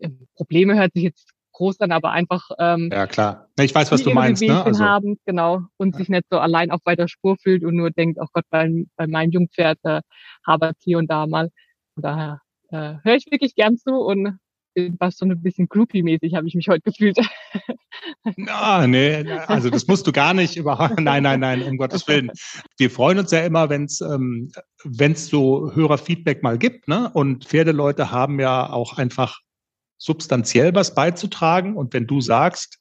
äh, Probleme hört sich jetzt groß an, aber einfach ähm, ja klar. Ich weiß, was du meinst, ne? Also, haben, genau, und ja. sich nicht so allein auf weiter Spur fühlt und nur denkt, oh Gott, bei, bei meinem Jungpferd äh, habert hier und da mal. Von daher äh, höre ich wirklich gern zu und fast so ein bisschen groupie-mäßig habe ich mich heute gefühlt. Ah, nee, also das musst du gar nicht überhaupt. <laughs> Nein, nein, nein, um Gottes Willen. Wir freuen uns ja immer, wenn es ähm, wenn's so Hörerfeedback mal gibt. Ne? Und Pferdeleute haben ja auch einfach substanziell was beizutragen. Und wenn du sagst,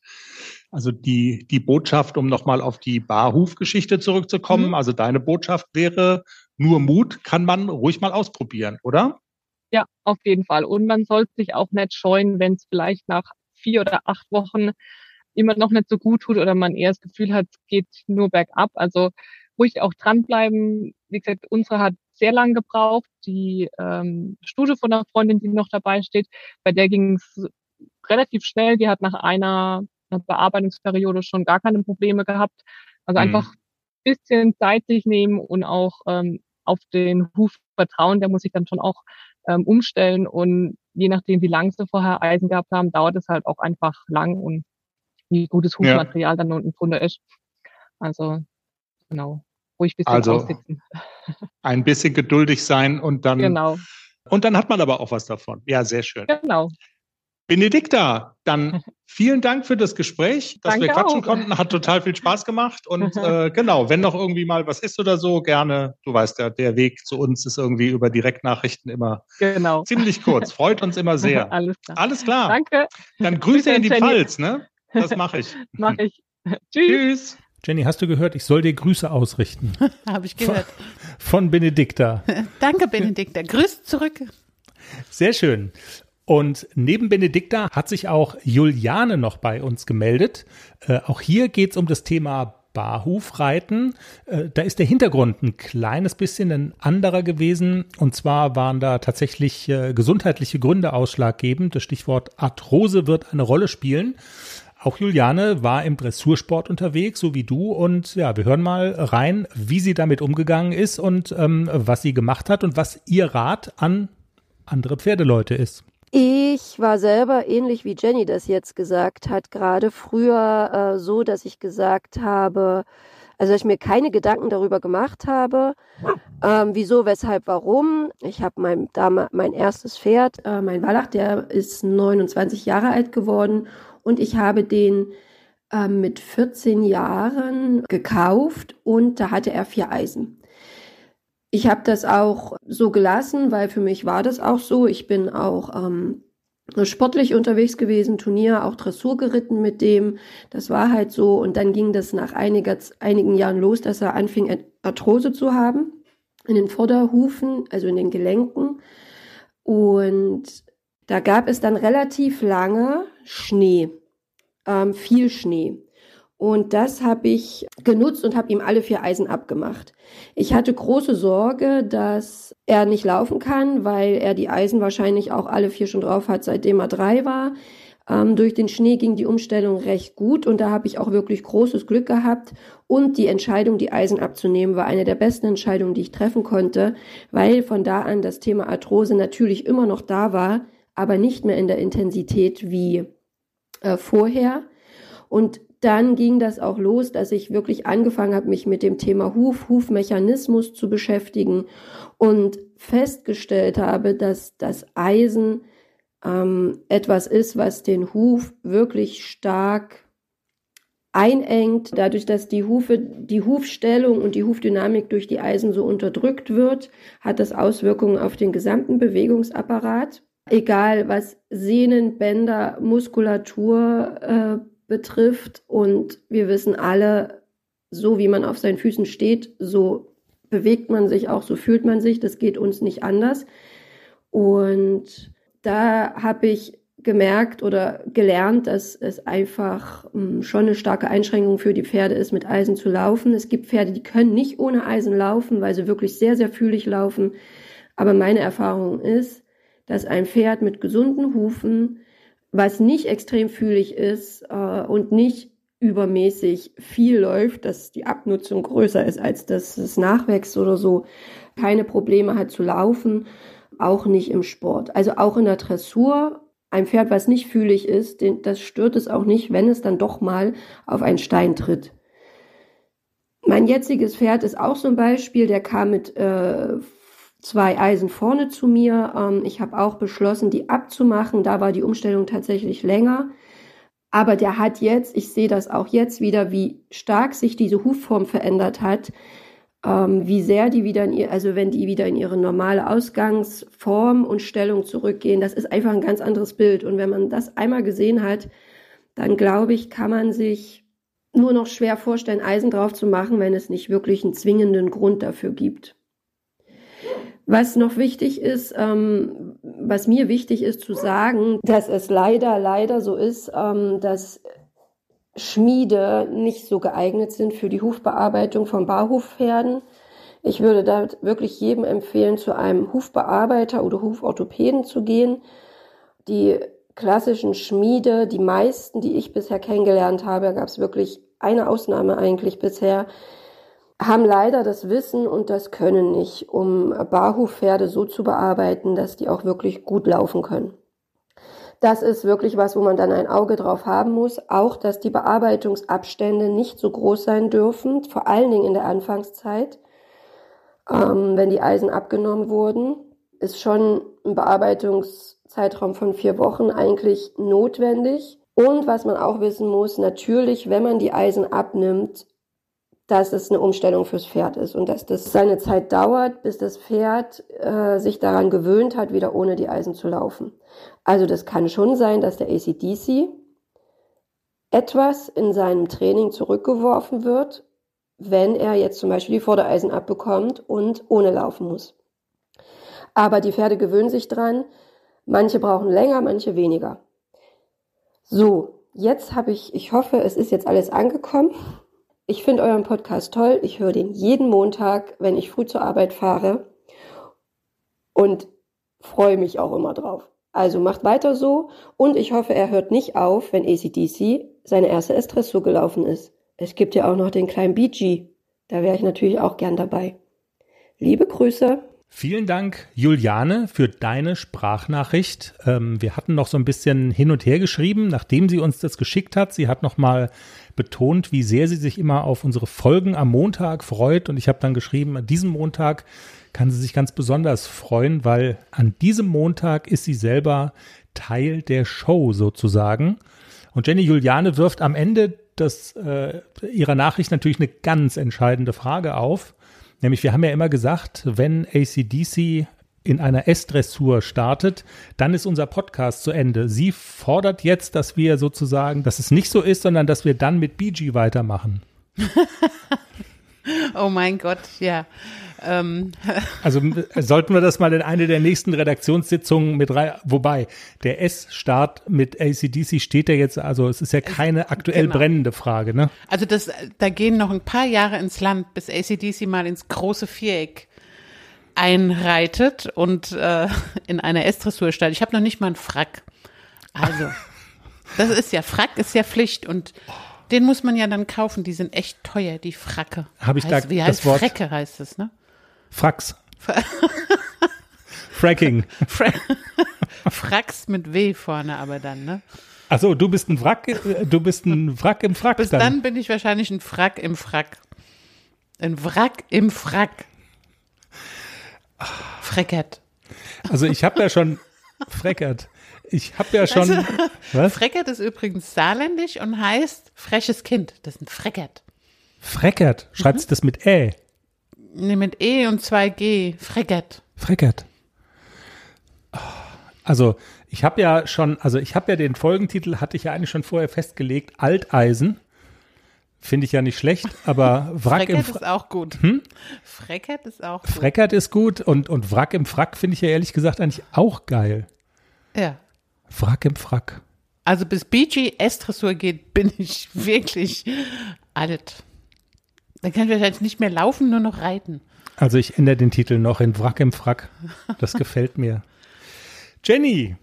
also die, die Botschaft, um nochmal auf die Barhuf-Geschichte zurückzukommen, mhm. also deine Botschaft wäre, nur Mut kann man ruhig mal ausprobieren, oder? Ja, auf jeden Fall. Und man sollte sich auch nicht scheuen, wenn es vielleicht nach vier oder acht Wochen immer noch nicht so gut tut oder man eher das Gefühl hat, es geht nur bergab. Also ruhig auch dranbleiben. Wie gesagt, unsere hat sehr lang gebraucht. Die ähm, Studie von einer Freundin, die noch dabei steht, bei der ging es relativ schnell. Die hat nach einer, einer Bearbeitungsperiode schon gar keine Probleme gehabt. Also mhm. einfach bisschen Zeit sich nehmen und auch ähm, auf den Huf vertrauen. Der muss sich dann schon auch ähm, umstellen und je nachdem, wie lang sie vorher Eisen gehabt haben, dauert es halt auch einfach lang und wie gutes Hufmaterial ja. dann unten drunter ist. Also genau, ruhig ein bisschen also, aussitzen. <laughs> Ein bisschen geduldig sein und dann genau. Und dann hat man aber auch was davon. Ja, sehr schön. Genau. Benedikta, dann <laughs> vielen Dank für das Gespräch, dass Danke wir quatschen auch. konnten. Hat total viel Spaß gemacht. <laughs> Und äh, genau, wenn noch irgendwie mal was ist oder so, gerne. Du weißt ja, der Weg zu uns ist irgendwie über Direktnachrichten immer genau. ziemlich kurz. Freut uns immer sehr. <laughs> Alles klar. Alles klar. Danke. Dann Grüße in die Pfalz, ne? Das mache ich. Mach ich. Tschüss. Tschüss. Jenny, hast du gehört, ich soll dir Grüße ausrichten? Habe ich gehört. Von, von Benedikta. Danke, Benedikta. Grüß zurück. Sehr schön. Und neben Benedikta hat sich auch Juliane noch bei uns gemeldet. Äh, auch hier geht es um das Thema Barhufreiten. Äh, da ist der Hintergrund ein kleines bisschen ein anderer gewesen. Und zwar waren da tatsächlich äh, gesundheitliche Gründe ausschlaggebend. Das Stichwort Arthrose wird eine Rolle spielen. Auch Juliane war im Dressursport unterwegs, so wie du. Und ja, wir hören mal rein, wie sie damit umgegangen ist und ähm, was sie gemacht hat und was ihr Rat an andere Pferdeleute ist. Ich war selber ähnlich wie Jenny das jetzt gesagt hat, gerade früher äh, so, dass ich gesagt habe, also dass ich mir keine Gedanken darüber gemacht habe, ähm, wieso, weshalb, warum. Ich habe mein, mein erstes Pferd, äh, mein Wallach, der ist 29 Jahre alt geworden und ich habe den äh, mit 14 Jahren gekauft und da hatte er vier Eisen. Ich habe das auch so gelassen, weil für mich war das auch so. Ich bin auch ähm, sportlich unterwegs gewesen, Turnier, auch Dressur geritten mit dem. Das war halt so. Und dann ging das nach einiger, einigen Jahren los, dass er anfing, Arthrose zu haben in den Vorderhufen, also in den Gelenken. Und da gab es dann relativ lange Schnee, ähm, viel Schnee. Und das habe ich genutzt und habe ihm alle vier Eisen abgemacht. Ich hatte große Sorge, dass er nicht laufen kann, weil er die Eisen wahrscheinlich auch alle vier schon drauf hat, seitdem er drei war. Ähm, durch den Schnee ging die Umstellung recht gut und da habe ich auch wirklich großes Glück gehabt. Und die Entscheidung, die Eisen abzunehmen, war eine der besten Entscheidungen, die ich treffen konnte, weil von da an das Thema Arthrose natürlich immer noch da war, aber nicht mehr in der Intensität wie äh, vorher. Und dann ging das auch los, dass ich wirklich angefangen habe, mich mit dem Thema Huf, Hufmechanismus zu beschäftigen und festgestellt habe, dass das Eisen ähm, etwas ist, was den Huf wirklich stark einengt, dadurch, dass die Hufe, die Hufstellung und die Hufdynamik durch die Eisen so unterdrückt wird, hat das Auswirkungen auf den gesamten Bewegungsapparat. Egal was Sehnen, Bänder, Muskulatur äh, betrifft. Und wir wissen alle, so wie man auf seinen Füßen steht, so bewegt man sich auch, so fühlt man sich. Das geht uns nicht anders. Und da habe ich gemerkt oder gelernt, dass es einfach hm, schon eine starke Einschränkung für die Pferde ist, mit Eisen zu laufen. Es gibt Pferde, die können nicht ohne Eisen laufen, weil sie wirklich sehr, sehr fühlig laufen. Aber meine Erfahrung ist, dass ein Pferd mit gesunden Hufen was nicht extrem fühlig ist äh, und nicht übermäßig viel läuft, dass die Abnutzung größer ist, als dass es nachwächst oder so, keine Probleme hat zu laufen, auch nicht im Sport. Also auch in der Dressur, ein Pferd, was nicht fühlig ist, den, das stört es auch nicht, wenn es dann doch mal auf einen Stein tritt. Mein jetziges Pferd ist auch so ein Beispiel, der kam mit äh, zwei Eisen vorne zu mir. Ähm, ich habe auch beschlossen, die abzumachen. Da war die Umstellung tatsächlich länger. Aber der hat jetzt, ich sehe das auch jetzt wieder, wie stark sich diese Hufform verändert hat, ähm, wie sehr die wieder in ihr, also wenn die wieder in ihre normale Ausgangsform und Stellung zurückgehen, das ist einfach ein ganz anderes Bild. Und wenn man das einmal gesehen hat, dann glaube ich, kann man sich nur noch schwer vorstellen, Eisen drauf zu machen, wenn es nicht wirklich einen zwingenden Grund dafür gibt. Was noch wichtig ist, ähm, was mir wichtig ist zu sagen, dass es leider, leider so ist, ähm, dass Schmiede nicht so geeignet sind für die Hufbearbeitung von Barhufpferden. Ich würde da wirklich jedem empfehlen, zu einem Hufbearbeiter oder Huforthopäden zu gehen. Die klassischen Schmiede, die meisten, die ich bisher kennengelernt habe, gab es wirklich eine Ausnahme eigentlich bisher, haben leider das Wissen und das Können nicht, um Barhufpferde so zu bearbeiten, dass die auch wirklich gut laufen können. Das ist wirklich was, wo man dann ein Auge drauf haben muss. Auch, dass die Bearbeitungsabstände nicht so groß sein dürfen, vor allen Dingen in der Anfangszeit, ähm, wenn die Eisen abgenommen wurden, ist schon ein Bearbeitungszeitraum von vier Wochen eigentlich notwendig. Und was man auch wissen muss, natürlich, wenn man die Eisen abnimmt, dass es eine Umstellung fürs Pferd ist und dass das seine Zeit dauert, bis das Pferd äh, sich daran gewöhnt hat, wieder ohne die Eisen zu laufen. Also das kann schon sein, dass der ACDC etwas in seinem Training zurückgeworfen wird, wenn er jetzt zum Beispiel die Vordereisen abbekommt und ohne laufen muss. Aber die Pferde gewöhnen sich dran. Manche brauchen länger, manche weniger. So, jetzt habe ich, ich hoffe, es ist jetzt alles angekommen. Ich finde euren Podcast toll. Ich höre den jeden Montag, wenn ich früh zur Arbeit fahre und freue mich auch immer drauf. Also macht weiter so und ich hoffe, er hört nicht auf, wenn ACDC seine erste S-Dressur gelaufen ist. Es gibt ja auch noch den kleinen BG. Da wäre ich natürlich auch gern dabei. Liebe Grüße. Vielen Dank, Juliane, für deine Sprachnachricht. Ähm, wir hatten noch so ein bisschen hin und her geschrieben, nachdem sie uns das geschickt hat. Sie hat noch mal betont, wie sehr sie sich immer auf unsere Folgen am Montag freut. Und ich habe dann geschrieben, an diesem Montag kann sie sich ganz besonders freuen, weil an diesem Montag ist sie selber Teil der Show sozusagen. Und Jenny Juliane wirft am Ende des, äh, ihrer Nachricht natürlich eine ganz entscheidende Frage auf. Nämlich, wir haben ja immer gesagt, wenn ACDC in einer S-Dressur startet, dann ist unser Podcast zu Ende. Sie fordert jetzt, dass wir sozusagen, dass es nicht so ist, sondern dass wir dann mit BG weitermachen. <laughs> oh mein Gott, ja. Ähm. <laughs> Also sollten wir das mal in eine der nächsten Redaktionssitzungen mit rein, wobei der S-Start mit ACDC steht ja jetzt, also es ist ja keine aktuell genau. brennende Frage, ne? Also das, da gehen noch ein paar Jahre ins Land, bis ACDC mal ins große Viereck einreitet und äh, in einer S-Dressur steigt. Ich habe noch nicht mal einen Frack. Also, das ist ja, Frack ist ja Pflicht und den muss man ja dann kaufen. Die sind echt teuer, die Fracke. Habe ich heißt, da wie heißt das Wort? Frecke heißt es, ne? Frax. <laughs> Fracking. Fra Fracks mit W vorne aber dann, ne? Achso, du bist ein Wrack, du bist ein Wrack im Frack. Bis dann. dann bin ich wahrscheinlich ein Frack im Frack. Ein Wrack im Frack. Freckert. Also ich habe ja schon Freckert. Ich habe ja schon. Also, was? Freckert ist übrigens saarländisch und heißt freches Kind. Das ist ein Freckert. Freckert. Schreibt mhm. das mit Ä? Nee, mit E und 2G. Freckert. Freckert. Also ich habe ja schon, also ich habe ja den Folgentitel, hatte ich ja eigentlich schon vorher festgelegt, Alteisen. Finde ich ja nicht schlecht, aber <laughs> Wrack Freckert im Frack. ist auch gut. Hm? Freckert ist auch gut. Freckert ist gut und, und Wrack im Frack finde ich ja ehrlich gesagt eigentlich auch geil. Ja. Wrack im Frack. Also bis BG S-Dressur geht, bin ich <laughs> wirklich alt. Dann kann ich wahrscheinlich nicht mehr laufen, nur noch reiten. Also ich ändere den Titel noch in Wrack im Frack. Das gefällt mir. <laughs> Jenny,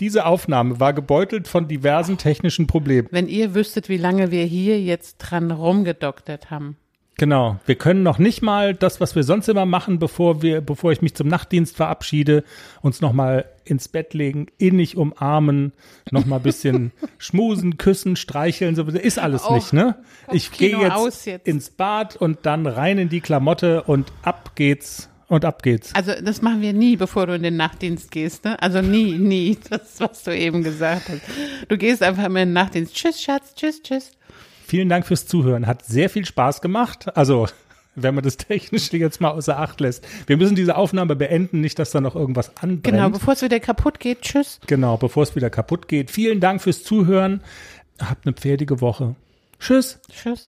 diese Aufnahme war gebeutelt von diversen technischen Problemen. Wenn ihr wüsstet, wie lange wir hier jetzt dran rumgedoktert haben. Genau. Wir können noch nicht mal das, was wir sonst immer machen, bevor wir, bevor ich mich zum Nachtdienst verabschiede, uns noch mal ins Bett legen, innig umarmen, noch mal ein bisschen <laughs> schmusen, küssen, streicheln, so ist alles oh, nicht, ne? Ich gehe jetzt, jetzt ins Bad und dann rein in die Klamotte und ab geht's und ab geht's. Also das machen wir nie, bevor du in den Nachtdienst gehst, ne? Also nie, nie. <laughs> Das, was du eben gesagt hast. Du gehst einfach immer in den Nachtdienst. Tschüss, Schatz, tschüss, tschüss. Vielen Dank fürs Zuhören. Hat sehr viel Spaß gemacht. Also, <laughs> wenn man das technisch <laughs> jetzt mal außer Acht lässt. Wir müssen diese Aufnahme beenden, nicht, dass da noch irgendwas anbrennt. Genau, bevor es wieder kaputt geht. Tschüss. Genau, bevor es wieder kaputt geht. Vielen Dank fürs Zuhören. Habt eine pferdige Woche. Tschüss. Tschüss.